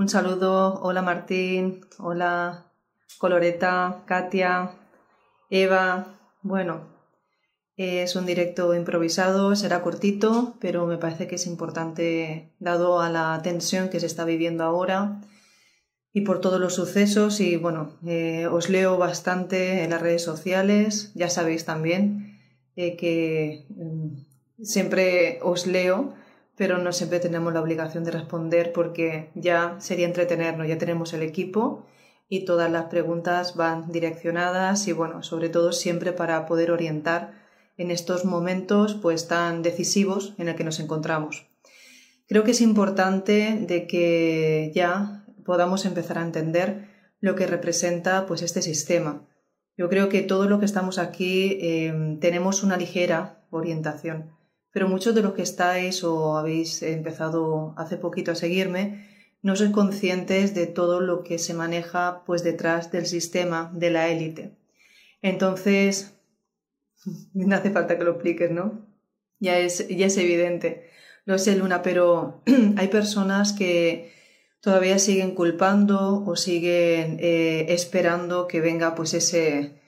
Un saludo, hola Martín, hola Coloreta, Katia, Eva. Bueno, es un directo improvisado, será cortito, pero me parece que es importante dado a la tensión que se está viviendo ahora y por todos los sucesos. Y bueno, eh, os leo bastante en las redes sociales, ya sabéis también eh, que mm, siempre os leo, pero no siempre tenemos la obligación de responder porque ya sería entretenernos, ya tenemos el equipo y todas las preguntas van direccionadas y bueno, sobre todo siempre para poder orientar en estos momentos pues tan decisivos en el que nos encontramos. Creo que es importante de que ya podamos empezar a entender lo que representa pues este sistema. Yo creo que todo lo que estamos aquí eh, tenemos una ligera orientación, pero muchos de los que estáis o habéis empezado hace poquito a seguirme no sois conscientes de todo lo que se maneja pues detrás del sistema de la élite. Entonces, no hace falta que lo expliques, ¿no? Ya es, ya es evidente. Lo sé, Luna, pero hay personas que todavía siguen culpando o siguen eh, esperando que venga pues ese,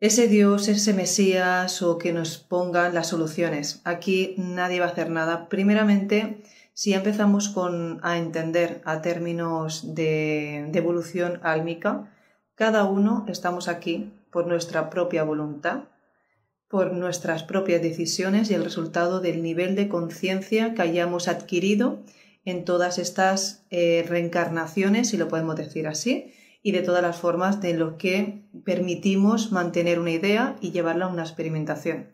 ese Dios, ese Mesías o que nos pongan las soluciones. Aquí nadie va a hacer nada. Primeramente, si empezamos con, a entender a términos de, evolución álmica, cada uno estamos aquí por nuestra propia voluntad por nuestras propias decisiones y el resultado del nivel de conciencia que hayamos adquirido en todas estas eh, reencarnaciones, si lo podemos decir así, y de todas las formas de lo que permitimos mantener una idea y llevarla a una experimentación.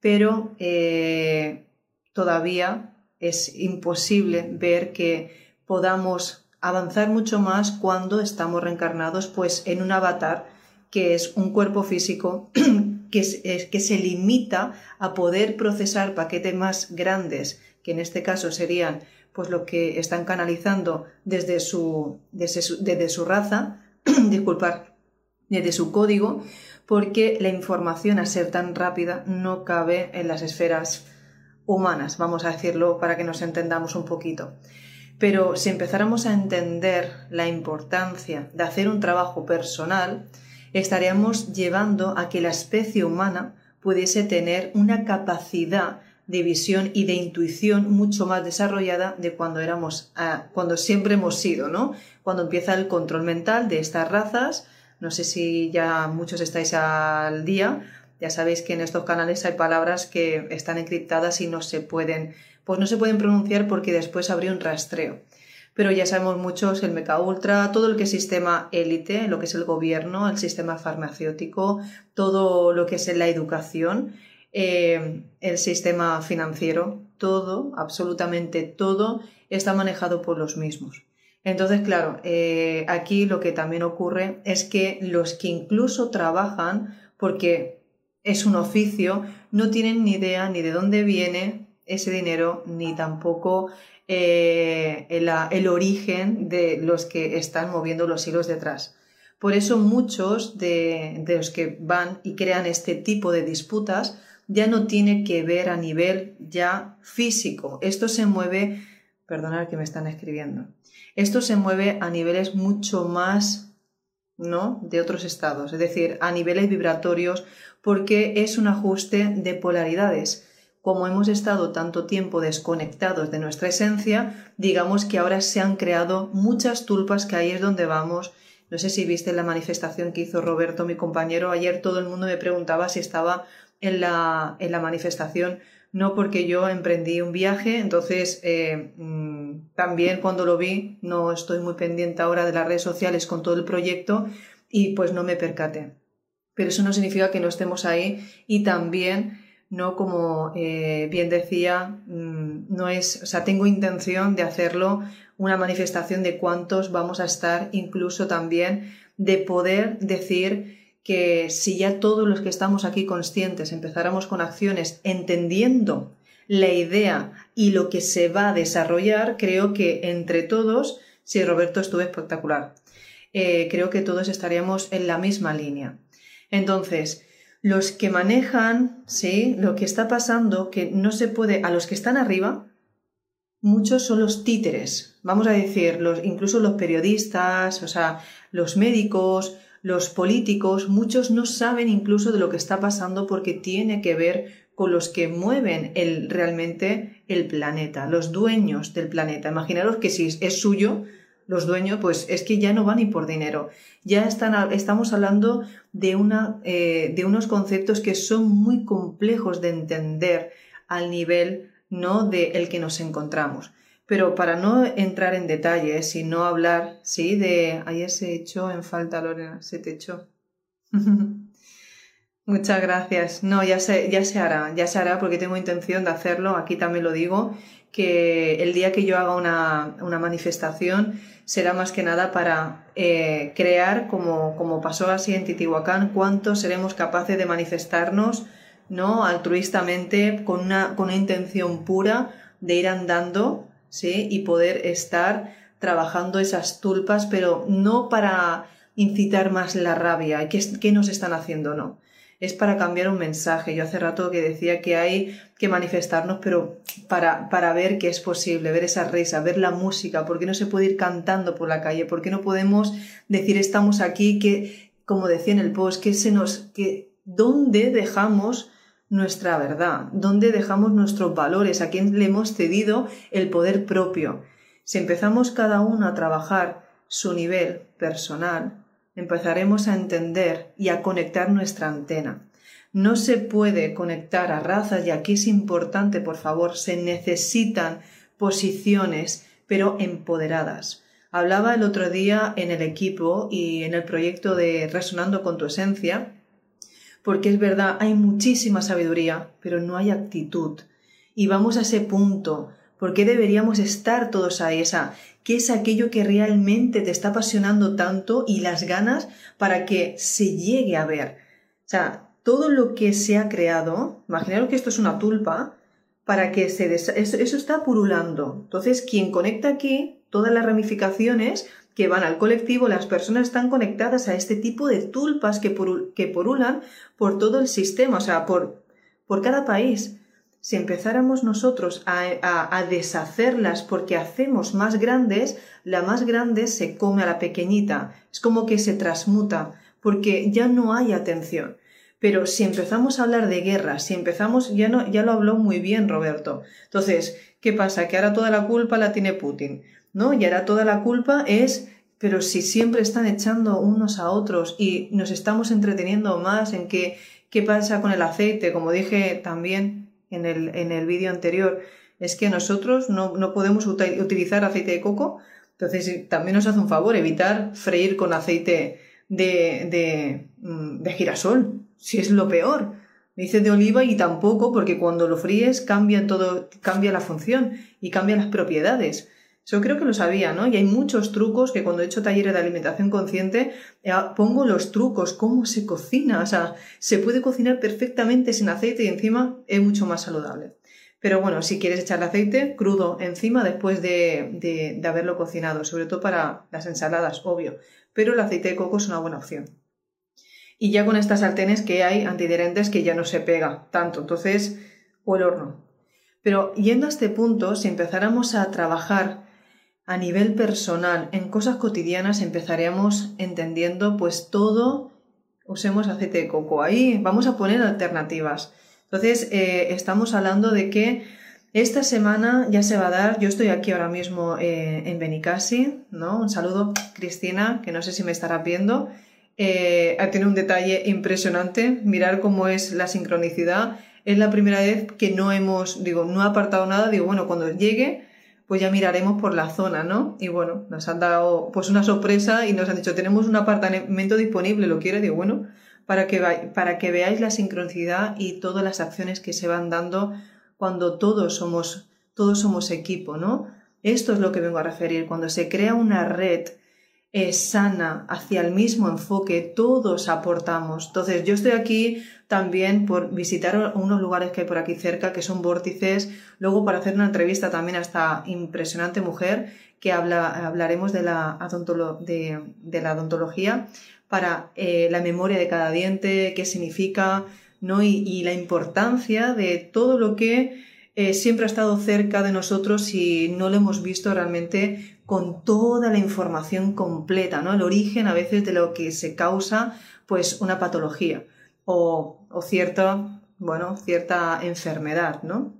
Pero eh, todavía es imposible ver que podamos avanzar mucho más cuando estamos reencarnados pues en un avatar que es un cuerpo físico que, que se limita a poder procesar paquetes más grandes, que en este caso serían pues lo que están canalizando desde su, desde su, desde su raza, disculpar, desde su código, porque la información a ser tan rápida no cabe en las esferas humanas, vamos a decirlo para que nos entendamos un poquito. Pero si empezáramos a entender la importancia de hacer un trabajo personal, estaríamos llevando a que la especie humana pudiese tener una capacidad de visión y de intuición mucho más desarrollada de cuando éramos, ah, cuando siempre hemos sido, ¿no? Cuando empieza el control mental de estas razas, no sé si ya muchos estáis al día, ya sabéis que en estos canales hay palabras que están encriptadas y no se pueden, pues no se pueden pronunciar porque después habría un rastreo. Pero ya sabemos muchos el Meca Ultra, todo lo que es sistema élite, lo que es el gobierno, el sistema farmacéutico, todo lo que es la educación, eh, el sistema financiero, todo, absolutamente todo, está manejado por los mismos. Entonces, claro, eh, aquí lo que también ocurre es que los que incluso trabajan, porque es un oficio, no tienen ni idea ni de dónde viene ese dinero, ni tampoco eh, el, origen de los que están moviendo los hilos detrás. Por eso muchos de, los que van y crean este tipo de disputas ya no tiene que ver a nivel ya físico. Esto se mueve, perdonad que me están escribiendo, esto se mueve a niveles mucho más, ¿no? De otros estados, es decir, a niveles vibratorios, porque es un ajuste de polaridades como hemos estado tanto tiempo desconectados de nuestra esencia, digamos que ahora se han creado muchas tulpas que ahí es donde vamos. No sé si viste la manifestación que hizo Roberto, mi compañero. Ayer todo el mundo me preguntaba si estaba en la, en la manifestación. No porque yo emprendí un viaje, entonces eh, mm, también cuando lo vi, no estoy muy pendiente ahora de las redes sociales con todo el proyecto y pues no me percaté. Pero eso no significa que no estemos ahí y también no como eh, bien decía, mm, no es, o sea, tengo intención de hacerlo una manifestación de cuántos vamos a estar, incluso también de poder decir que si ya todos los que estamos aquí conscientes empezáramos con acciones entendiendo la idea y lo que se va a desarrollar, creo que entre todos, si Roberto estuvo espectacular, eh, creo que todos estaríamos en la misma línea. Entonces, los que manejan, sí, lo que está pasando, que no se puede, a los que están arriba, muchos son los títeres, vamos a decir, los, incluso los periodistas, o sea, los médicos, los políticos, muchos no saben incluso de lo que está pasando porque tiene que ver con los que mueven el, realmente el planeta, los dueños del planeta. Imaginaros que si es suyo, los dueños, pues es que ya no van ni por dinero. Ya están, estamos hablando de, una, eh, de unos conceptos que son muy complejos de entender al nivel no de el que nos encontramos. Pero para no entrar en detalles y no hablar, sí, de ayer se echó en falta, Lorena, se te echó. Muchas gracias. No, ya se, ya se hará, ya se hará porque tengo intención de hacerlo. Aquí también lo digo, que el día que yo haga una, una manifestación será más que nada para eh, crear, como, como pasó así en Titihuacán, cuánto seremos capaces de manifestarnos ¿no? altruistamente, con una, con una intención pura de ir andando ¿sí? y poder estar trabajando esas tulpas, pero no para incitar más la rabia, ¿qué, qué nos están haciendo? No. Es para cambiar un mensaje. Yo hace rato que decía que hay que manifestarnos, pero para, para ver que es posible, ver esa risa, ver la música, ¿por qué no se puede ir cantando por la calle? ¿Por qué no podemos decir estamos aquí, que, como decía en el post, que se nos, que, ¿dónde dejamos nuestra verdad, dónde dejamos nuestros valores, a quién le hemos cedido el poder propio. Si empezamos cada uno a trabajar su nivel personal, empezaremos a entender y a conectar nuestra antena. No se puede conectar a razas y aquí es importante, por favor, se necesitan posiciones, pero empoderadas. Hablaba el otro día en el equipo y en el proyecto de Resonando con tu Esencia porque es verdad, hay muchísima sabiduría, pero no hay actitud. Y vamos a ese punto. ¿Por qué deberíamos estar todos ahí? Esa, ¿Qué es aquello que realmente te está apasionando tanto y las ganas para que se llegue a ver? O sea, todo lo que se ha creado, imaginaros que esto es una tulpa, para que se eso, eso está purulando. Entonces, quien conecta aquí, todas las ramificaciones, que van al colectivo, las personas están conectadas a este tipo de tulpas que, que porulan por todo el sistema, o sea, por, por cada país. Si empezáramos nosotros a, a, deshacerlas porque hacemos más grandes, la más grande se come a la pequeñita. Es como que se transmuta, porque ya no hay atención. Pero si empezamos a hablar de guerra, si empezamos, ya, no, ya lo habló muy bien Roberto. Entonces, ¿qué pasa? Que ahora toda la culpa la tiene Putin. ¿No? Y ahora toda la culpa es, pero si siempre están echando unos a otros y nos estamos entreteniendo más en qué, qué pasa con el aceite, como dije también en el, en el vídeo anterior, es que nosotros no, no podemos utilizar aceite de coco, entonces también nos hace un favor evitar freír con aceite de, de, mm, de girasol, si es lo peor. Me dice de oliva y tampoco, porque cuando lo fríes cambia todo, cambia la función y cambia las propiedades. Yo creo que lo sabía, ¿no? Y hay muchos trucos que cuando he hecho talleres de alimentación consciente eh, pongo los trucos, cómo se cocina. O sea, se puede cocinar perfectamente sin aceite y encima es mucho más saludable. Pero bueno, si quieres echarle aceite crudo encima después de, de haberlo cocinado, sobre todo para las ensaladas, obvio. Pero el aceite de coco es una buena opción. Y ya con estas sartenes que hay antiderentes que ya no se pega tanto, entonces, o el horno. Pero yendo a este punto, si empezáramos a trabajar a nivel personal, en cosas cotidianas empezaremos entendiendo pues todo, usemos aceite de coco. Ahí vamos a poner alternativas. Entonces, eh, estamos hablando de que esta semana ya se va a dar, yo estoy aquí ahora mismo eh, en Benicasi, ¿no? Un saludo, Cristina, que no sé si me estará viendo. Eh, tenido un detalle impresionante, mirar cómo es la sincronicidad. Es la primera vez que no hemos, digo, no ha apartado nada, digo, bueno, cuando llegue pues ya miraremos por la zona, ¿no? Y bueno, nos han dado pues una sorpresa y nos han dicho, tenemos un apartamento disponible, ¿lo quiere? Digo, bueno, para que, para que veáis la sincronicidad y todas las acciones que se van dando cuando todos somos, todos somos equipo, ¿no? Esto es lo que vengo a referir. Cuando se crea una red es sana hacia el mismo enfoque, todos aportamos. Entonces, yo estoy aquí también por visitar unos lugares que hay por aquí cerca, que son vórtices, luego para hacer una entrevista también a esta impresionante mujer, que habla, hablaremos de la, de, la odontología para eh, la memoria de cada diente, qué significa, ¿no? y, la importancia de todo lo que eh, siempre ha estado cerca de nosotros y no lo hemos visto realmente con toda la información completa, ¿no? El origen a veces de lo que se causa, pues, una patología o, o cierta, bueno, cierta enfermedad, ¿no?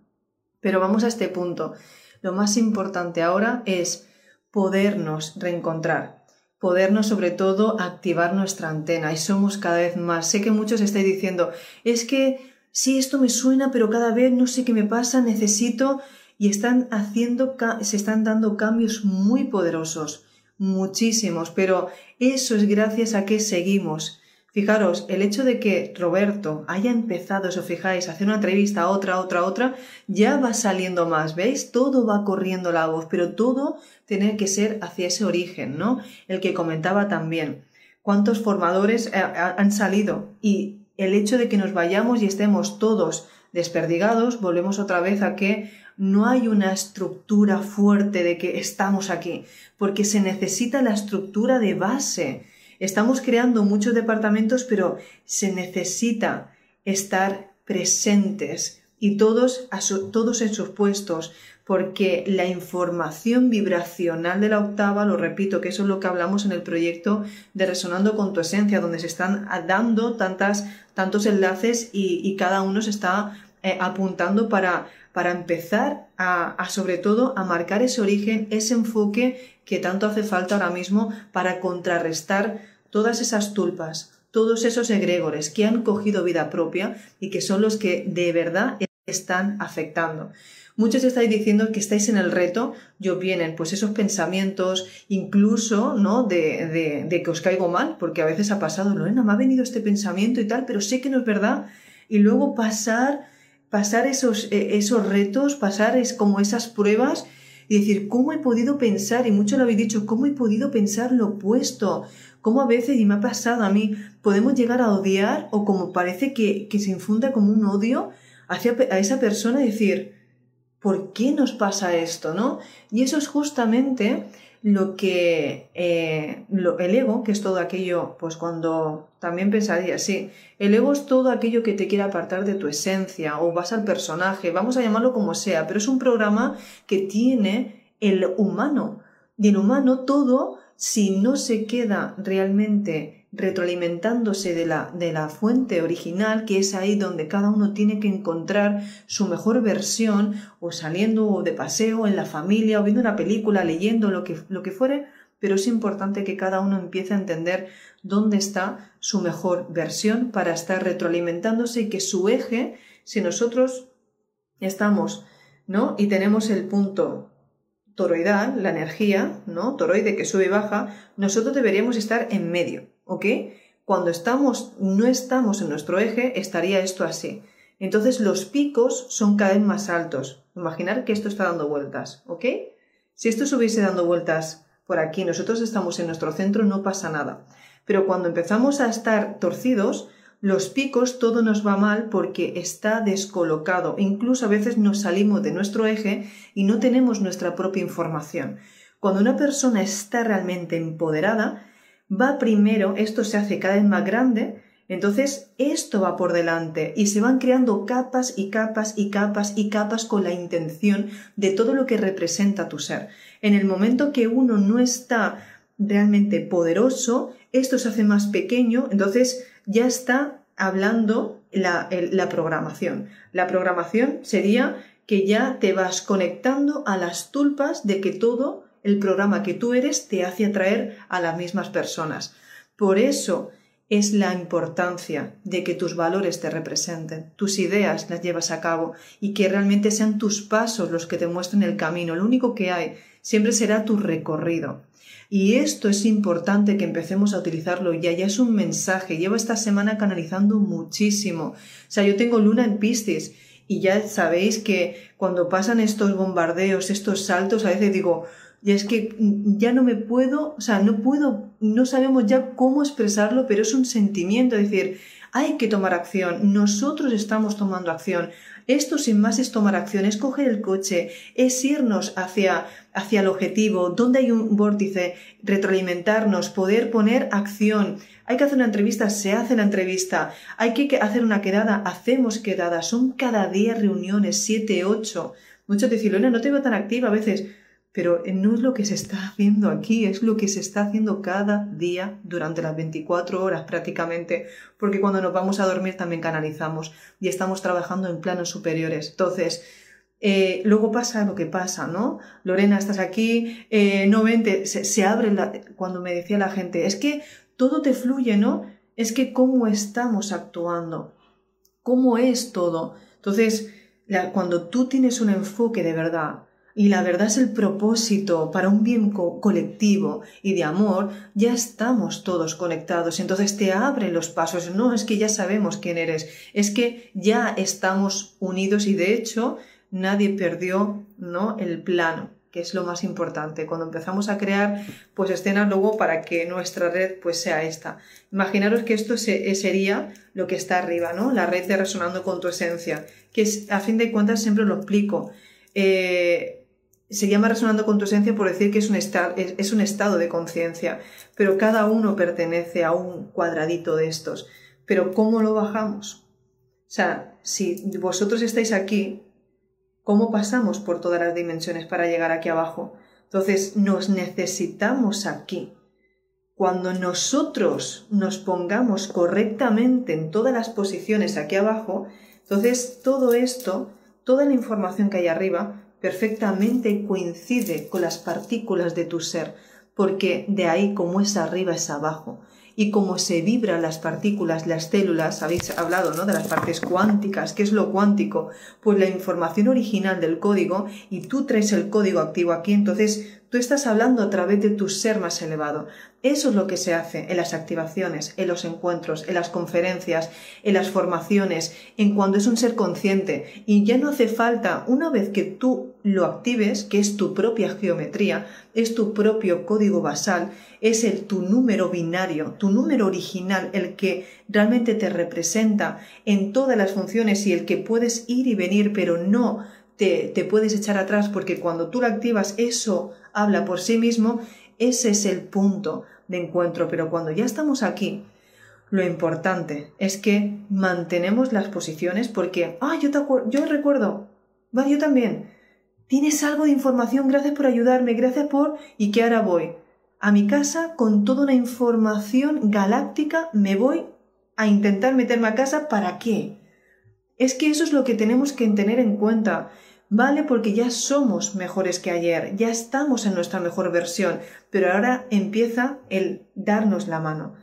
Pero vamos a este punto. Lo más importante ahora es podernos reencontrar, podernos sobre todo activar nuestra antena y somos cada vez más. Sé que muchos estáis diciendo, es que sí, esto me suena, pero cada vez no sé qué me pasa, necesito y están haciendo, se están dando cambios muy poderosos, muchísimos, pero eso es gracias a que seguimos. Fijaros, el hecho de que Roberto haya empezado, si os fijáis, a hacer una entrevista otra, otra, otra, ya va saliendo más, ¿veis? Todo va corriendo la voz, pero todo tiene que ser hacia ese origen, ¿no? El que comentaba también. ¿Cuántos formadores eh, han salido? Y el hecho de que nos vayamos y estemos todos desperdigados, volvemos otra vez a que no hay una estructura fuerte de que estamos aquí, porque se necesita la estructura de base. Estamos creando muchos departamentos, pero se necesita estar presentes y todos, todos en sus puestos, porque la información vibracional de la octava, lo repito, que eso es lo que hablamos en el proyecto de Resonando con tu Esencia, donde se están dando tantas, tantos enlaces y, cada uno se está eh, apuntando para para empezar a, sobre todo a marcar ese origen, ese enfoque que tanto hace falta ahora mismo para contrarrestar todas esas tulpas, todos esos egregores que han cogido vida propia y que son los que de verdad están afectando. Muchos estáis diciendo que estáis en el reto y os vienen pues esos pensamientos, incluso, ¿no? De, de, de, que os caigo mal, porque a veces ha pasado, Lorena, me ha venido este pensamiento y tal, pero sé que no es verdad. Y luego pasar pasar esos, eh, esos retos, pasar es como esas pruebas y decir, ¿cómo he podido pensar? Y mucho lo habéis dicho, ¿cómo he podido pensar lo opuesto? ¿Cómo a veces, y me ha pasado a mí, podemos llegar a odiar o como parece que, que se infunda como un odio hacia a esa persona y decir, ¿por qué nos pasa esto? ¿no? Y eso es justamente lo que eh, el ego, que es todo aquello, pues cuando también pensaría, sí, el ego es todo aquello que te quiere apartar de tu esencia o vas al personaje, vamos a llamarlo como sea, pero es un programa que tiene el humano. Y el humano todo, si no se queda realmente retroalimentándose de la, de la fuente original, que es ahí donde cada uno tiene que encontrar su mejor versión, o saliendo de paseo en la familia, o viendo una película, leyendo lo que, lo que fuere, pero es importante que cada uno empiece a entender dónde está su mejor versión para estar retroalimentándose y que su eje, si nosotros estamos, ¿no? Y tenemos el punto toroidal, la energía, ¿no? Toroide que sube y baja, nosotros deberíamos estar en medio. ¿ok? Cuando estamos, no estamos en nuestro eje, estaría esto así. Entonces los picos son cada vez más altos. Imaginar que esto está dando vueltas, ¿ok? Si esto estuviese dando vueltas por aquí, nosotros estamos en nuestro centro, no pasa nada. Pero cuando empezamos a estar torcidos, los picos todo nos va mal porque está descolocado. Incluso a veces nos salimos de nuestro eje y no tenemos nuestra propia información. Cuando una persona está realmente empoderada, va primero, esto se hace cada vez más grande, entonces esto va por delante y se van creando capas y capas y capas y capas con la intención de todo lo que representa tu ser. En el momento que uno no está realmente poderoso, esto se hace más pequeño, entonces ya está hablando la, programación. La programación sería que ya te vas conectando a las tulpas de que todo el programa que tú eres te hace atraer a las mismas personas. Por eso es la importancia de que tus valores te representen, tus ideas las llevas a cabo y que realmente sean tus pasos los que te muestren el camino. Lo único que hay siempre será tu recorrido. Y esto es importante que empecemos a utilizarlo ya, ya es un mensaje. Llevo esta semana canalizando muchísimo. O sea, yo tengo luna en Piscis y ya sabéis que cuando pasan estos bombardeos, estos saltos, a veces digo, y es que ya no me puedo, o sea, no puedo, no sabemos ya cómo expresarlo, pero es un sentimiento, es decir, hay que tomar acción, nosotros estamos tomando acción. Esto sin más es tomar acción, es coger el coche, es irnos hacia, hacia el objetivo, donde hay un vórtice, retroalimentarnos, poder poner acción. Hay que hacer una entrevista, se hace la entrevista. Hay que hacer una quedada, hacemos quedadas. Son cada día reuniones, siete, ocho. Muchos dicen, no te veo tan activa a veces pero no es lo que se está haciendo aquí, es lo que se está haciendo cada día durante las 24 horas prácticamente, porque cuando nos vamos a dormir también canalizamos y estamos trabajando en planos superiores. Entonces, eh, luego pasa lo que pasa, ¿no? Lorena, estás aquí, eh, no vente, se, abre cuando me decía la gente, es que todo te fluye, ¿no? Es que cómo estamos actuando, cómo es todo. Entonces, cuando tú tienes un enfoque de verdad, y la verdad es el propósito para un bien colectivo y de amor, ya estamos todos conectados. Entonces te abren los pasos. No es que ya sabemos quién eres, es que ya estamos unidos y de hecho nadie perdió ¿no? el plano que es lo más importante. Cuando empezamos a crear pues escenas luego para que nuestra red pues sea esta. Imaginaros que esto sería lo que está arriba, ¿no? La red de resonando con tu esencia, que a fin de cuentas siempre lo explico. Eh, se llama resonando con tu esencia por decir que es un, es un estado de conciencia, pero cada uno pertenece a un cuadradito de estos. Pero ¿cómo lo bajamos? O sea, si vosotros estáis aquí, ¿cómo pasamos por todas las dimensiones para llegar aquí abajo? Entonces, nos necesitamos aquí. Cuando nosotros nos pongamos correctamente en todas las posiciones aquí abajo, entonces todo esto, toda la información que hay arriba, perfectamente coincide con las partículas de tu ser, porque de ahí como es arriba es abajo. Y como se vibran las partículas, las células, habéis hablado ¿no? de las partes cuánticas, ¿qué es lo cuántico? Pues la información original del código y tú traes el código activo aquí, entonces tú estás hablando a través de tu ser más elevado. Eso es lo que se hace en las activaciones, en los encuentros, en las conferencias, en las formaciones, en cuando es un ser consciente. Y ya no hace falta, una vez que tú lo actives, que es tu propia geometría, es tu propio código basal, es el tu número binario, tu número original, el que realmente te representa en todas las funciones y el que puedes ir y venir, pero no te, te puedes echar atrás porque cuando tú lo activas, eso habla por sí mismo ese es el punto de encuentro, pero cuando ya estamos aquí, lo importante es que mantenemos las posiciones porque, ah, yo, te yo recuerdo, va, yo también. Tienes algo de información, gracias por ayudarme, gracias por... ¿Y que ahora voy? A mi casa con toda una información galáctica, me voy a intentar meterme a casa, ¿para qué? Es que eso es lo que tenemos que tener en cuenta. Vale porque ya somos mejores que ayer, ya estamos en nuestra mejor versión, pero ahora empieza el darnos la mano.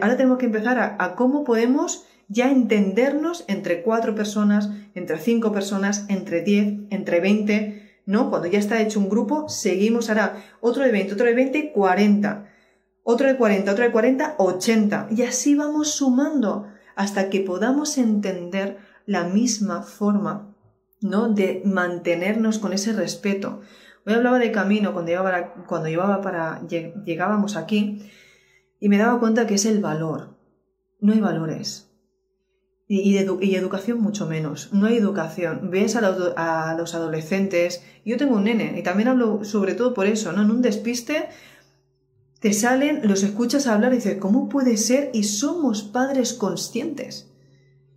Ahora tenemos que empezar a, cómo podemos ya entendernos entre cuatro personas, entre cinco personas, entre diez, entre veinte, ¿no? Cuando ya está hecho un grupo, seguimos ahora otro de veinte, otro de veinte, cuarenta, otro de cuarenta, otro de cuarenta, ochenta, y así vamos sumando hasta que podamos entender la misma forma ¿no? De mantenernos con ese respeto. Hoy hablaba de camino cuando llevaba, cuando llevaba para, llegábamos aquí y me daba cuenta que es el valor. No hay valores. Y, educación mucho menos. No hay educación. Ves a los, a los, adolescentes. Yo tengo un nene y también hablo sobre todo por eso, ¿no? En un despiste te salen, los escuchas hablar y dices, ¿cómo puede ser? Y somos padres conscientes.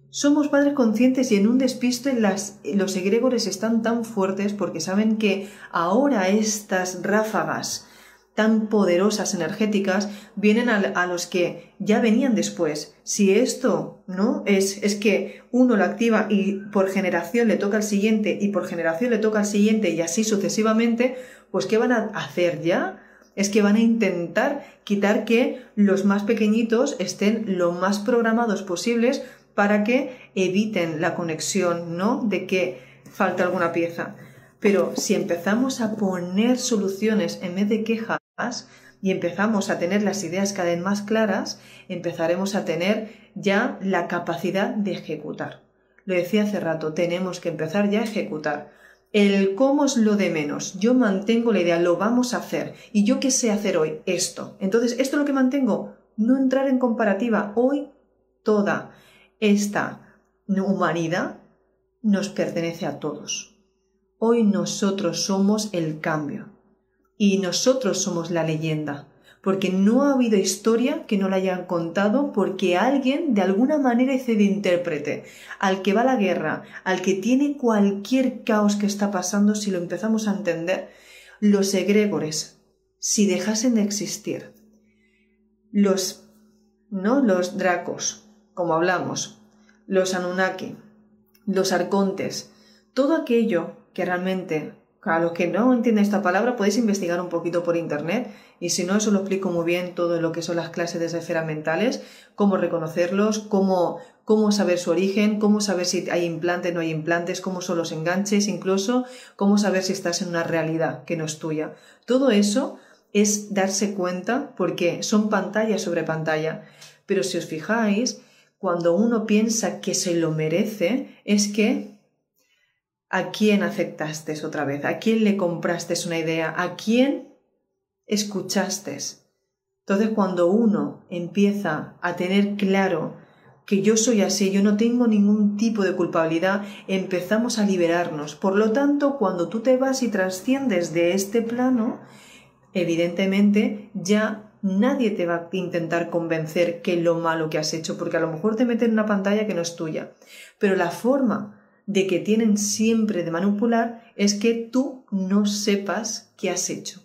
Somos padres conscientes y en un despiste los egregores están tan fuertes porque saben que ahora estas ráfagas tan poderosas energéticas vienen a, los que ya venían después. Si esto, ¿no? Es, es que uno lo activa y por generación le toca al siguiente y por generación le toca al siguiente y así sucesivamente, pues ¿qué van a hacer ya? Es que van a intentar quitar que los más pequeñitos estén lo más programados posibles para que eviten la conexión, ¿no? De que falta alguna pieza. Pero si empezamos a poner soluciones en vez de quejas y empezamos a tener las ideas cada vez más claras, empezaremos a tener ya la capacidad de ejecutar. Lo decía hace rato, tenemos que empezar ya a ejecutar. El cómo es lo de menos. Yo mantengo la idea, lo vamos a hacer. ¿Y yo qué sé hacer hoy? Esto. Entonces, esto es lo que mantengo. No entrar en comparativa. Hoy toda esta humanidad nos pertenece a todos. Hoy nosotros somos el cambio y nosotros somos la leyenda, porque no ha habido historia que no la hayan contado porque alguien de alguna manera hizo de intérprete, al que va la guerra, al que tiene cualquier caos que está pasando, si lo empezamos a entender, los egregores, si dejasen de existir, los, ¿no? Los dracos, como hablamos, los Anunnaki, los arcontes, todo aquello que realmente, a los que no entienden esta palabra, podéis investigar un poquito por internet y si no, eso lo explico muy bien todo lo que son las clases de esferas mentales, cómo reconocerlos, cómo, cómo saber su origen, cómo saber si hay implantes, no hay implantes, cómo son los enganches, incluso cómo saber si estás en una realidad que no es tuya. Todo eso es darse cuenta porque son pantalla sobre pantalla. Pero si os fijáis, cuando uno piensa que se lo merece, es que ¿a quién aceptaste otra vez? ¿A quién le compraste una idea? ¿A quién escuchaste? Entonces cuando uno empieza a tener claro que yo soy así, yo no tengo ningún tipo de culpabilidad, empezamos a liberarnos. Por lo tanto, cuando tú te vas y trasciendes de este plano, evidentemente ya nadie te va a intentar convencer que lo malo que has hecho, porque a lo mejor te meten en una pantalla que no es tuya. Pero la forma de que tienen siempre de manipular es que tú no sepas qué has hecho.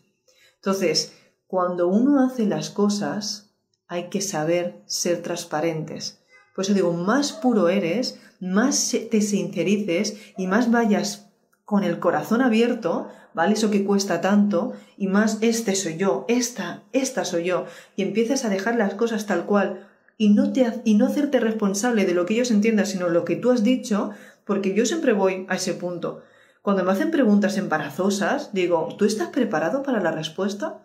Entonces, cuando uno hace las cosas, hay que saber ser transparentes. Por eso digo, más puro eres, más te sincerices y más vayas con el corazón abierto, ¿vale? Eso que cuesta tanto, y más este soy yo, esta, esta soy yo, y empiezas a dejar las cosas tal cual y no, te, y no hacerte responsable de lo que ellos entiendan, sino lo que tú has dicho, porque yo siempre voy a ese punto. Cuando me hacen preguntas embarazosas, digo, ¿tú estás preparado para la respuesta?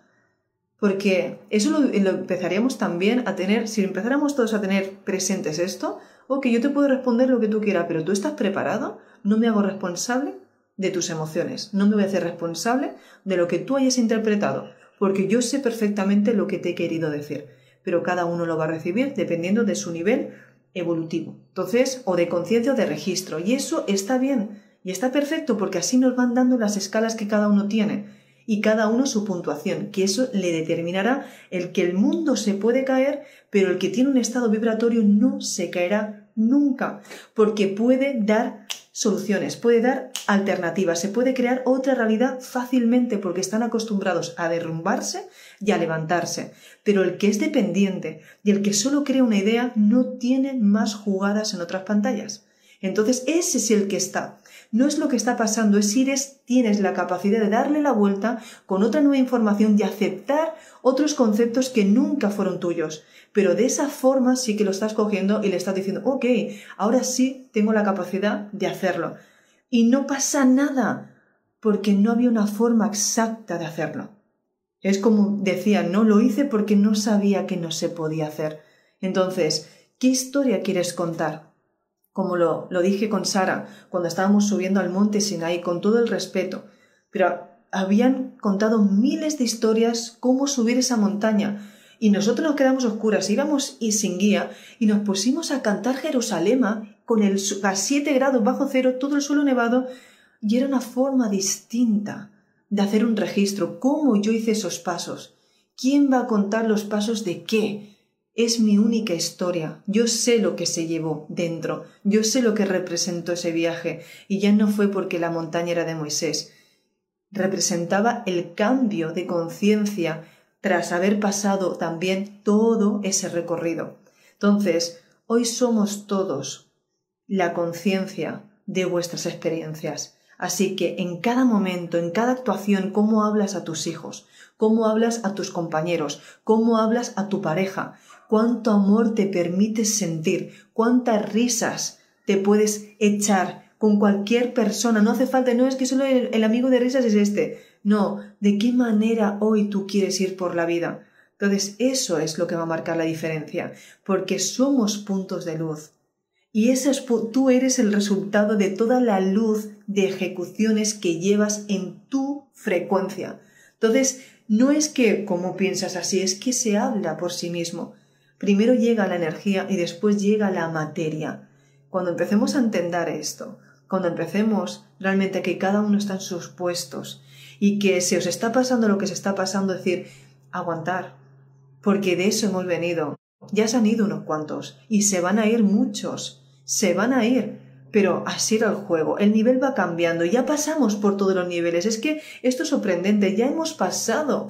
Porque eso lo, lo empezaríamos también a tener, si empezáramos todos a tener presentes esto, ok, yo te puedo responder lo que tú quieras, pero ¿tú estás preparado? ¿No me hago responsable? de tus emociones. No me voy a hacer responsable de lo que tú hayas interpretado, porque yo sé perfectamente lo que te he querido decir, pero cada uno lo va a recibir dependiendo de su nivel evolutivo. Entonces, o de conciencia o de registro. Y eso está bien y está perfecto porque así nos van dando las escalas que cada uno tiene y cada uno su puntuación, que eso le determinará el que el mundo se puede caer, pero el que tiene un estado vibratorio no se caerá nunca, porque puede dar soluciones, puede dar alternativas, se puede crear otra realidad fácilmente porque están acostumbrados a derrumbarse y a levantarse. Pero el que es dependiente y el que solo crea una idea no tiene más jugadas en otras pantallas. Entonces ese es el que está. No es lo que está pasando, es si tienes la capacidad de darle la vuelta con otra nueva información y aceptar otros conceptos que nunca fueron tuyos. Pero de esa forma sí que lo estás cogiendo y le estás diciendo, ok, ahora sí tengo la capacidad de hacerlo. Y no pasa nada, porque no había una forma exacta de hacerlo. Es como decía, no lo hice porque no sabía que no se podía hacer. Entonces, ¿qué historia quieres contar? como lo, lo dije con Sara cuando estábamos subiendo al monte Sinai, con todo el respeto, pero habían contado miles de historias cómo subir esa montaña, y nosotros nos quedamos oscuras, íbamos y sin guía, y nos pusimos a cantar Jerusalema con el, a 7 grados bajo cero, todo el suelo nevado, y era una forma distinta de hacer un registro, cómo yo hice esos pasos. ¿Quién va a contar los pasos de qué? Es mi única historia. Yo sé lo que se llevó dentro. Yo sé lo que representó ese viaje. Y ya no fue porque la montaña era de Moisés. Representaba el cambio de conciencia tras haber pasado también todo ese recorrido. Entonces, hoy somos todos la conciencia de vuestras experiencias. Así que en cada momento, en cada actuación, cómo hablas a tus hijos, cómo hablas a tus compañeros, cómo hablas a tu pareja, cuánto amor te permites sentir, cuántas risas te puedes echar con cualquier persona. No hace falta, no es que solo el, amigo de risas es este. No, de qué manera hoy tú quieres ir por la vida. Entonces, eso es lo que va a marcar la diferencia, porque somos puntos de luz. Y ese tú eres el resultado de toda la luz de ejecuciones que llevas en tu frecuencia. Entonces, no es que como piensas así, es que se habla por sí mismo. Primero llega la energía y después llega la materia. Cuando empecemos a entender esto, cuando empecemos realmente que cada uno está en sus puestos y que se os está pasando lo que se está pasando, decir, aguantar, porque de eso hemos venido. Ya se han ido unos cuantos y se van a ir muchos, se van a ir, pero así era el juego, el nivel va cambiando, ya pasamos por todos los niveles, es que esto es sorprendente, ya hemos pasado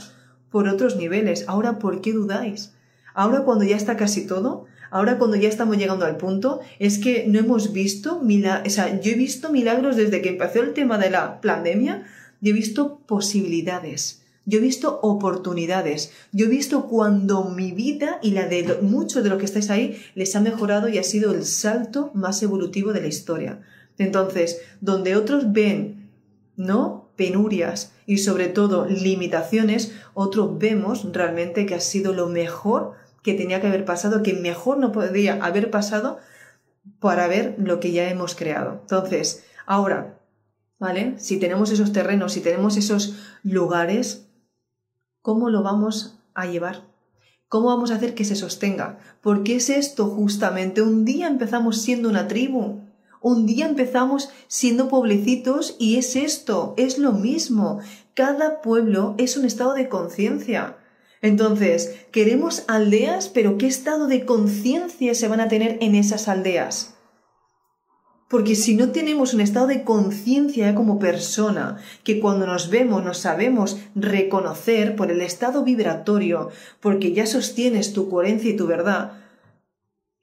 por otros niveles, ahora ¿por qué dudáis? Ahora cuando ya está casi todo, ahora cuando ya estamos llegando al punto, es que no hemos visto milagros, o sea, yo he visto milagros desde que empezó el tema de la pandemia, yo he visto posibilidades, yo he visto oportunidades, yo he visto cuando mi vida y la de muchos de los que estáis ahí les ha mejorado y ha sido el salto más evolutivo de la historia. Entonces, donde otros ven, ¿no? penurias y sobre todo limitaciones, otros vemos realmente que ha sido lo mejor que tenía que haber pasado, que mejor no podría haber pasado para ver lo que ya hemos creado. Entonces, ahora, ¿vale? Si tenemos esos terrenos, si tenemos esos lugares, ¿cómo lo vamos a llevar? ¿Cómo vamos a hacer que se sostenga? Porque es esto justamente. Un día empezamos siendo una tribu, un día empezamos siendo pueblecitos y es esto, es lo mismo. Cada pueblo es un estado de conciencia. Entonces, queremos aldeas, pero ¿qué estado de conciencia se van a tener en esas aldeas? Porque si no tenemos un estado de conciencia como persona, que cuando nos vemos nos sabemos reconocer por el estado vibratorio, porque ya sostienes tu coherencia y tu verdad,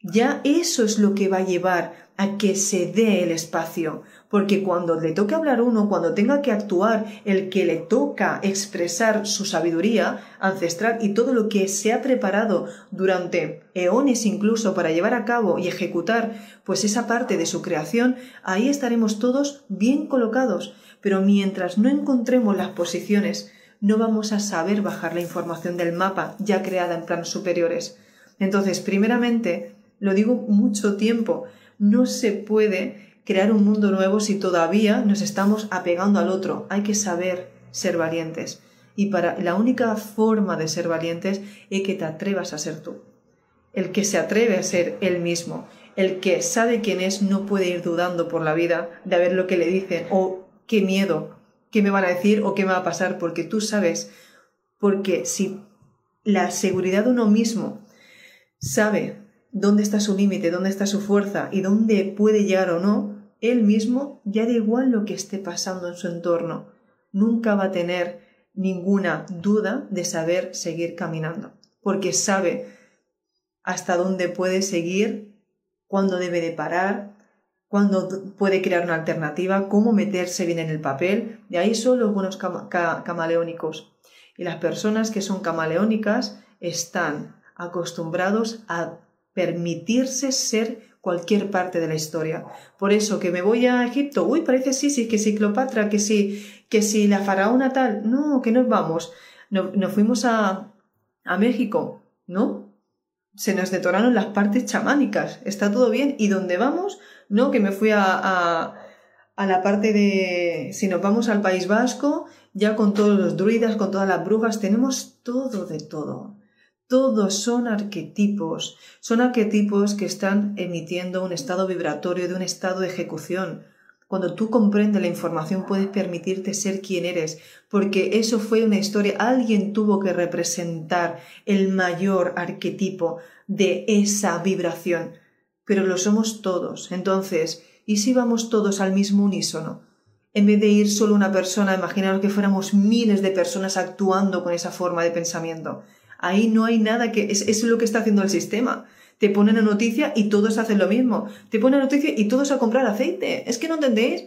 ya eso es lo que va a llevar a que se dé el espacio, porque cuando le toque hablar uno, cuando tenga que actuar el que le toca expresar su sabiduría ancestral y todo lo que se ha preparado durante eones incluso para llevar a cabo y ejecutar pues esa parte de su creación, ahí estaremos todos bien colocados, pero mientras no encontremos las posiciones, no vamos a saber bajar la información del mapa ya creada en planos superiores. Entonces, primeramente, lo digo mucho tiempo, no se puede crear un mundo nuevo si todavía nos estamos apegando al otro. Hay que saber ser valientes. Y para la única forma de ser valientes es que te atrevas a ser tú. El que se atreve a ser él mismo, el que sabe quién es, no puede ir dudando por la vida de ver lo que le dicen o qué miedo, qué me van a decir o qué me va a pasar, porque tú sabes, porque si la seguridad de uno mismo sabe dónde está su límite, dónde está su fuerza y dónde puede llegar o no, él mismo ya da igual lo que esté pasando en su entorno. Nunca va a tener ninguna duda de saber seguir caminando, porque sabe hasta dónde puede seguir, cuándo debe de parar, cuándo puede crear una alternativa, cómo meterse bien en el papel. De ahí son los buenos camaleónicos. Y las personas que son camaleónicas están acostumbrados a permitirse ser cualquier parte de la historia. Por eso que me voy a Egipto, uy, parece sí, sí, que si Cleopatra, que si, que si la faraona tal, no, que nos vamos. No, nos fuimos a, a México, ¿no? Se nos detonaron las partes chamánicas, está todo bien. ¿Y dónde vamos? No, que me fui a, a, a la parte de... Si nos vamos al País Vasco, ya con todos los druidas, con todas las brujas, tenemos todo de todo. Todos son arquetipos, son arquetipos que están emitiendo un estado vibratorio de un estado de ejecución. Cuando tú comprendes la información puedes permitirte ser quien eres, porque eso fue una historia, alguien tuvo que representar el mayor arquetipo de esa vibración, pero lo somos todos. Entonces, ¿y si vamos todos al mismo unísono? En vez de ir solo una persona, imaginaros que fuéramos miles de personas actuando con esa forma de pensamiento. Ahí no hay nada que... Es, es lo que está haciendo el sistema. Te ponen una noticia y todos hacen lo mismo. Te ponen noticia y todos a comprar aceite. Es que no entendéis.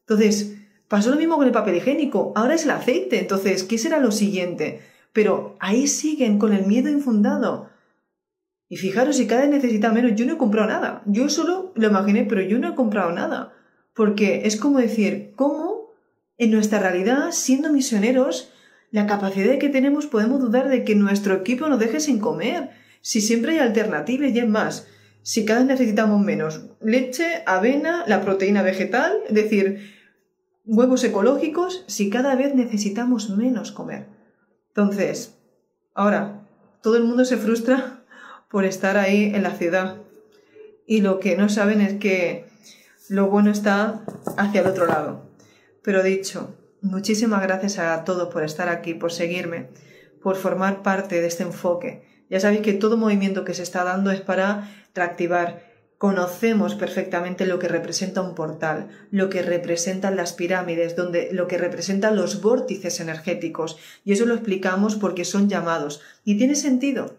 Entonces, Pasó lo mismo con el papel higiénico, ahora es el aceite, entonces, ¿qué será lo siguiente? Pero ahí siguen con el miedo infundado. Y fijaros, si cada vez necesita menos, yo no he comprado nada. Yo solo lo imaginé, pero yo no he comprado nada. Porque es como decir, ¿cómo en nuestra realidad, siendo misioneros, la capacidad que tenemos podemos dudar de que nuestro equipo nos deje sin comer? Si siempre hay alternativas y es más, si cada vez necesitamos menos leche, avena, la proteína vegetal, es decir, huevos ecológicos, si cada vez necesitamos menos comer. Entonces, ahora, todo el mundo se frustra por estar ahí en la ciudad. Y lo que no saben es que lo bueno está hacia el otro lado. Pero dicho, muchísimas gracias a todos por estar aquí, por seguirme, por formar parte de este enfoque. Ya sabéis que todo movimiento que se está dando es para reactivar. Conocemos perfectamente lo que representa un portal, lo que representan las pirámides, donde, lo que representan los vórtices energéticos. Y eso lo explicamos porque son llamados. Y tiene sentido.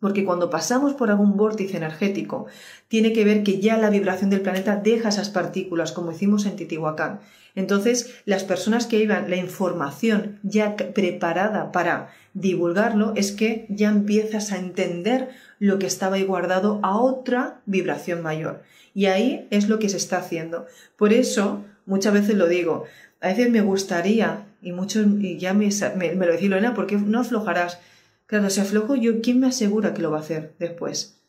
Porque cuando pasamos por algún vórtice energético, tiene que ver que ya la vibración del planeta deja esas partículas, como hicimos en Titihuacán. Entonces, las personas que iban la información ya preparada para divulgarlo, es que ya empiezas a entender lo que estaba ahí guardado a otra vibración mayor. Y ahí es lo que se está haciendo. Por eso, muchas veces lo digo, a veces me gustaría, y muchos, y ya me, me, lo decía Lorena, ¿por qué no aflojarás? Claro, si aflojo yo, ¿quién me asegura que lo va a hacer después?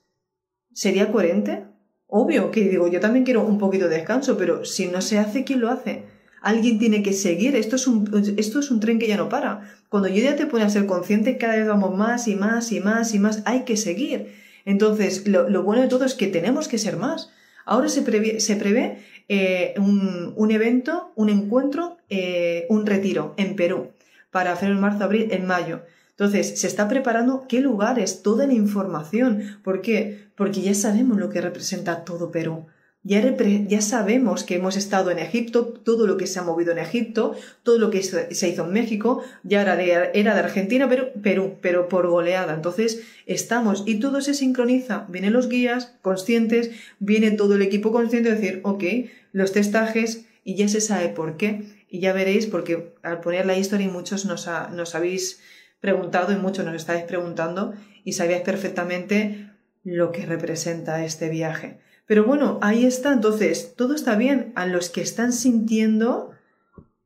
¿Sería coherente? Obvio que digo, yo también quiero un poquito de descanso, pero si no se hace, ¿quién lo hace? Alguien tiene que seguir, esto es un, esto es un tren que ya no para. Cuando yo ya te pone a ser consciente, cada vez vamos más y más y más y más, hay que seguir. Entonces, lo, bueno de todo es que tenemos que ser más. Ahora se prevé, eh, un, evento, un encuentro, eh, un retiro en Perú para hacer en marzo, abril, en mayo. Entonces, se está preparando qué lugares, toda la información. ¿Por qué? Porque ya sabemos lo que representa todo Perú. Ya, ya, sabemos que hemos estado en Egipto, todo lo que se ha movido en Egipto, todo lo que se hizo en México, ya era de, era de Argentina, pero Perú, pero por goleada. Entonces estamos y todo se sincroniza. Vienen los guías conscientes, viene todo el equipo consciente de decir, ok, los testajes y ya se sabe por qué. Y ya veréis, porque al poner la historia muchos nos, nos habéis preguntado y muchos nos estáis preguntando y sabíais perfectamente lo que representa este viaje. Pero bueno, ahí está, entonces, todo está bien. A los que están sintiendo,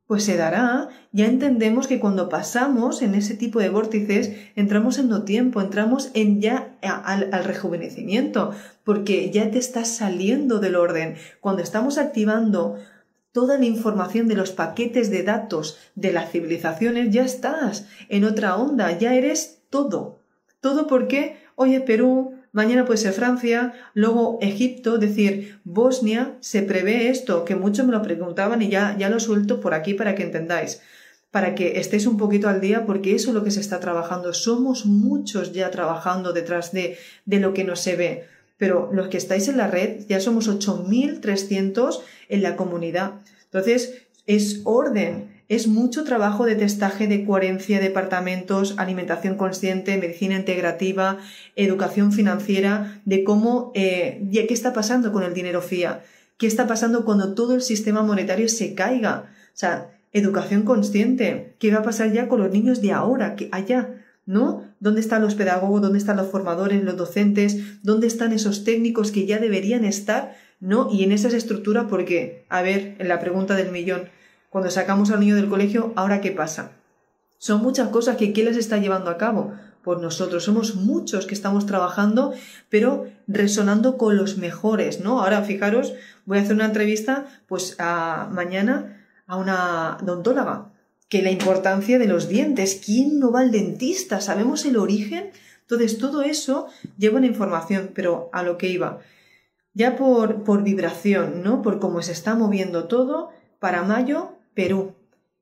pues se dará. Ya entendemos que cuando pasamos en ese tipo de vórtices, entramos en no tiempo, entramos en ya al, al rejuvenecimiento, porque ya te estás saliendo del orden. Cuando estamos activando toda la información de los paquetes de datos de las civilizaciones, ya estás en otra onda, ya eres todo. Todo porque, oye, Perú, mañana puede ser Francia, luego Egipto, es decir, Bosnia, se prevé esto, que muchos me lo preguntaban y ya, ya lo suelto por aquí para que entendáis, para que estéis un poquito al día, porque eso es lo que se está trabajando. Somos muchos ya trabajando detrás de, de lo que no se ve pero los que estáis en la red ya somos 8.300 en la comunidad. Entonces, es orden, es mucho trabajo de testaje de coherencia de departamentos, alimentación consciente, medicina integrativa, educación financiera, de cómo, eh, qué está pasando con el dinero FIA, qué está pasando cuando todo el sistema monetario se caiga. O sea, educación consciente, qué va a pasar ya con los niños de ahora, que allá, ¿no? ¿Dónde están los pedagogos? ¿Dónde están los formadores, los docentes? ¿Dónde están esos técnicos que ya deberían estar? ¿No? Y en esas estructuras, porque, a ver, en la pregunta del millón, cuando sacamos al niño del colegio, ¿ahora qué pasa? Son muchas cosas que ¿quién les está llevando a cabo? Por nosotros. Somos muchos que estamos trabajando, pero resonando con los mejores, ¿no? Ahora, fijaros, voy a hacer una entrevista, pues, a, mañana a una odontóloga que la importancia de los dientes. ¿Quién no va al dentista? ¿Sabemos el origen? Entonces, todo eso lleva una información, pero a lo que iba. Ya por, por vibración, ¿no? Por cómo se está moviendo todo, para mayo, Perú.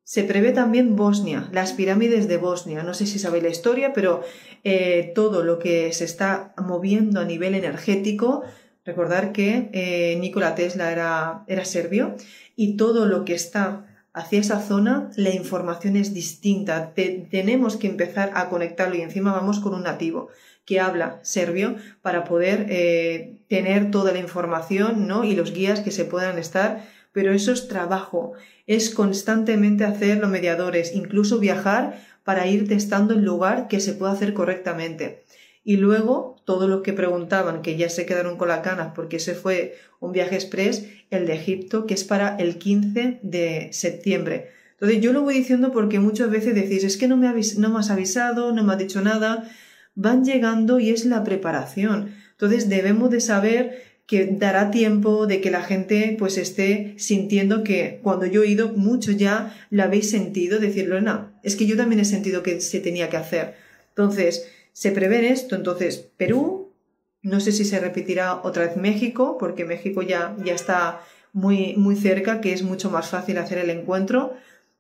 Se prevé también Bosnia, las pirámides de Bosnia. No sé si sabéis la historia, pero eh, todo lo que se está moviendo a nivel energético, recordar que eh, Nikola Tesla era, era serbio, y todo lo que está hacia esa zona la información es distinta. tenemos que empezar a conectarlo y encima vamos con un nativo que habla serbio para poder eh, tener toda la información ¿no? y los guías que se puedan estar pero eso es trabajo, es constantemente hacer los mediadores, incluso viajar para ir testando el lugar que se pueda hacer correctamente. Y luego, todos los que preguntaban, que ya se quedaron con la canas porque ese fue un viaje express, el de Egipto, que es para el 15 de septiembre. Entonces yo lo voy diciendo porque muchas veces decís, es que no me, no me has avisado, no me has dicho nada, van llegando y es la preparación. Entonces debemos de saber que dará tiempo de que la gente pues esté sintiendo que cuando yo he ido, mucho ya lo habéis sentido, decirlo, no, es que yo también he sentido que se tenía que hacer. Entonces, se prevé esto, entonces Perú, no sé si se repetirá otra vez México, porque México ya, ya está muy, muy cerca, que es mucho más fácil hacer el encuentro,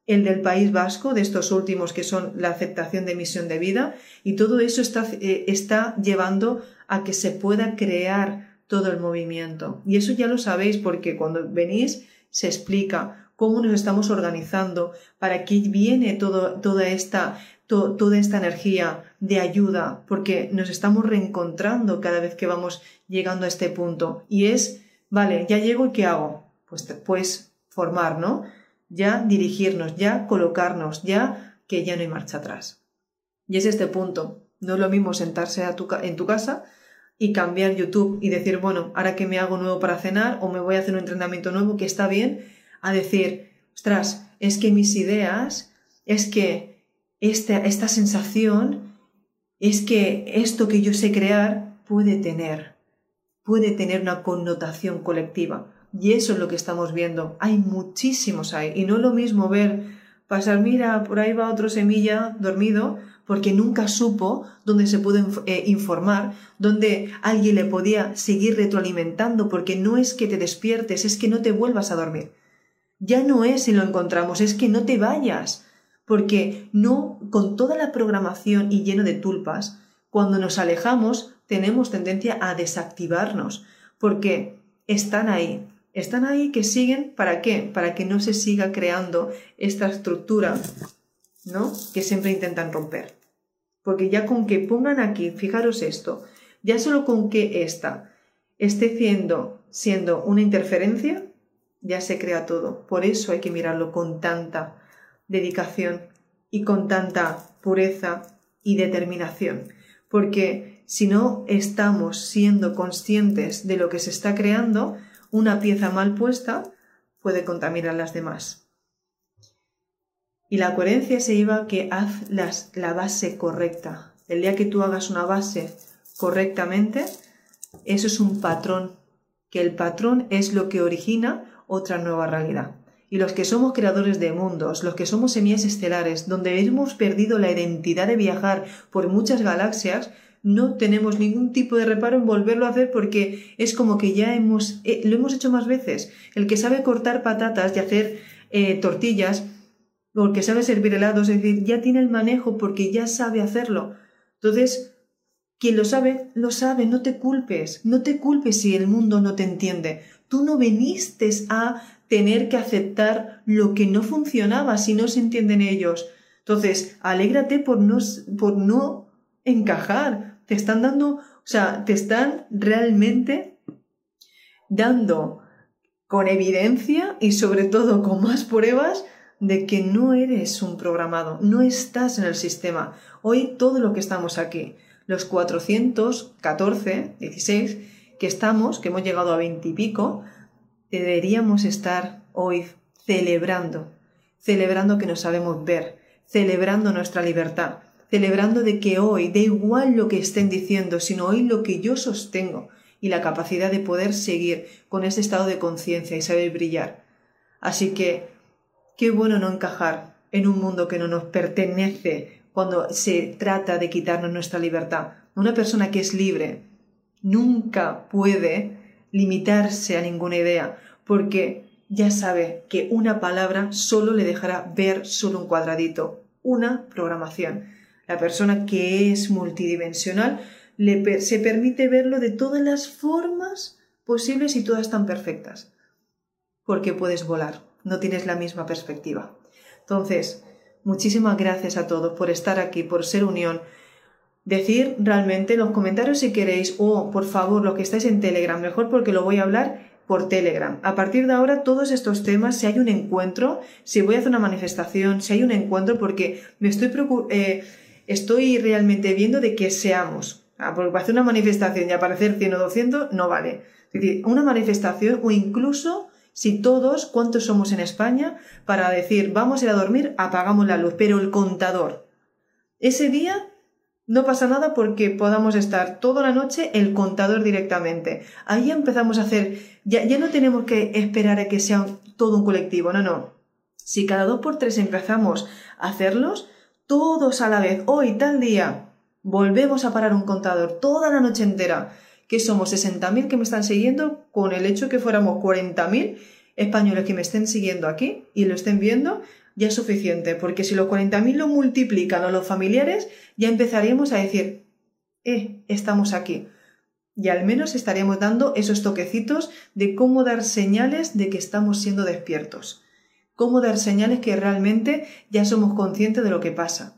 el del País Vasco, de estos últimos que son la aceptación de misión de vida, y todo eso está, eh, está llevando a que se pueda crear todo el movimiento. Y eso ya lo sabéis porque cuando venís se explica cómo nos estamos organizando, para qué viene todo, toda, esta, toda esta energía de ayuda, porque nos estamos reencontrando cada vez que vamos llegando a este punto. Y es, vale, ya llego y ¿qué hago? Pues, pues formar, ¿no? ya dirigirnos, ya colocarnos, ya que ya no hay marcha atrás. Y es este punto. No es lo mismo sentarse en tu casa y cambiar YouTube y decir, bueno, ahora que me hago nuevo para cenar o me voy a hacer un entrenamiento nuevo que está bien, a decir, ostras, es que mis ideas, es que esta, esta sensación, es que esto que yo sé crear puede tener, puede tener una connotación colectiva. Y eso es lo que estamos viendo. Hay muchísimos ahí. Y no lo mismo ver pasar, mira, por ahí va otro semilla dormido, porque nunca supo dónde se pudo eh, informar, dónde alguien le podía seguir retroalimentando, porque no es que te despiertes, es que no te vuelvas a dormir. Ya no es si lo encontramos, es que no te vayas, porque no, con toda la programación y lleno de tulpas, cuando nos alejamos tenemos tendencia a desactivarnos, porque están ahí, están ahí que siguen, ¿para qué? Para que no se siga creando esta estructura, ¿no? Que siempre intentan romper. Porque ya con que pongan aquí, fijaros esto, ya solo con que esta esté siendo, siendo una interferencia, ya se crea todo. Por eso hay que mirarlo con tanta dedicación y con tanta pureza y determinación. Porque si no estamos siendo conscientes de lo que se está creando, una pieza mal puesta puede contaminar las demás. Y la coherencia se lleva que haz la base correcta. El día que tú hagas una base correctamente, eso es un patrón, que el patrón es lo que origina otra nueva realidad. Y los que somos creadores de mundos, los que somos semillas estelares, donde hemos perdido la identidad de viajar por muchas galaxias, no tenemos ningún tipo de reparo en volverlo a hacer porque es como que ya hemos, eh, lo hemos hecho más veces. El que sabe cortar patatas y hacer eh, tortillas, o el que sabe servir helados, es decir, ya tiene el manejo porque ya sabe hacerlo. Entonces, quien lo sabe, lo sabe, no te culpes, no te culpes si el mundo no te entiende. Tú no viniste a tener que aceptar lo que no funcionaba si no se entienden ellos. Entonces, alégrate por no, por no encajar, te están dando, o sea, te están realmente dando con evidencia y sobre todo con más pruebas de que no eres un programado, no estás en el sistema. Hoy todo lo que estamos aquí, los 414, 16 que estamos, que hemos llegado a 20 y pico, deberíamos estar hoy celebrando, celebrando que nos sabemos ver, celebrando nuestra libertad, celebrando de que hoy, da igual lo que estén diciendo, sino hoy lo que yo sostengo y la capacidad de poder seguir con ese estado de conciencia y saber brillar. Así que, qué bueno no encajar en un mundo que no nos pertenece cuando se trata de quitarnos nuestra libertad. Una persona que es libre nunca puede limitarse a ninguna idea, porque ya sabe que una palabra solo le dejará ver solo un cuadradito, una programación. La persona que es multidimensional le, se permite verlo de todas las formas posibles y todas tan perfectas. Porque puedes volar, no tienes la misma perspectiva. Entonces, muchísimas gracias a todos por estar aquí, por ser unión. Decir realmente en los comentarios si queréis, o por favor, lo que estáis en Telegram, mejor porque lo voy a hablar por Telegram. A partir de ahora, todos estos temas, si hay un encuentro, si voy a hacer una manifestación, si hay un encuentro, porque me estoy, eh, estoy realmente viendo de que seamos. Ah, porque hacer una manifestación y aparecer 100 o 200 no vale. Es decir, una manifestación o incluso si todos, ¿cuántos somos en España? Para decir, vamos a ir a dormir, apagamos la luz, pero el contador. Ese día no pasa nada porque podamos estar toda la noche el contador directamente. Ahí empezamos a hacer, ya, ya no tenemos que esperar a que sea todo un colectivo, no, no. Si cada dos por tres empezamos a hacerlos, todos a la vez, hoy tal día, volvemos a parar un contador toda la noche entera, que somos 60.000 que me están siguiendo, con el hecho que fuéramos 40.000 españoles que me estén siguiendo aquí y lo estén viendo, ya es suficiente, porque si los 40.000 lo multiplican a los familiares, ya empezaríamos a decir, eh, estamos aquí. Y al menos estaríamos dando esos toquecitos de cómo dar señales de que estamos siendo despiertos. Cómo dar señales que realmente ya somos conscientes de lo que pasa.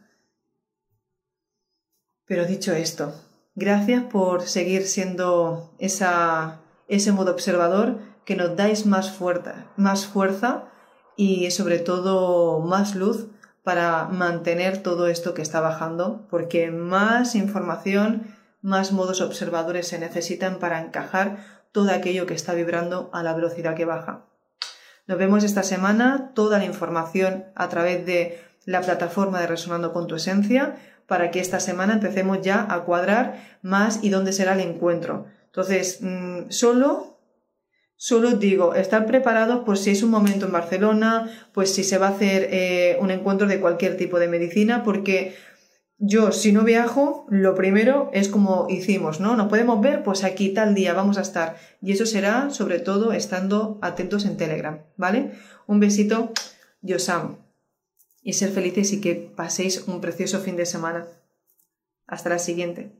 Pero dicho esto, gracias por seguir siendo esa, ese modo observador que nos dais más fuerza, más fuerza y sobre todo más luz para mantener todo esto que está bajando, porque más información, más modos observadores se necesitan para encajar todo aquello que está vibrando a la velocidad que baja. Nos vemos esta semana, toda la información a través de la plataforma de Resonando con tu Esencia, para que esta semana empecemos ya a cuadrar más y dónde será el encuentro. Entonces, mm, solo Solo digo, estar preparados pues si es un momento en Barcelona, pues si se va a hacer eh, un encuentro de cualquier tipo de medicina, porque yo si no viajo, lo primero es como hicimos, ¿no? Nos podemos ver, pues aquí tal día vamos a estar. Y eso será sobre todo estando atentos en Telegram, ¿vale? Un besito, yo amo. Y ser felices y que paséis un precioso fin de semana. Hasta la siguiente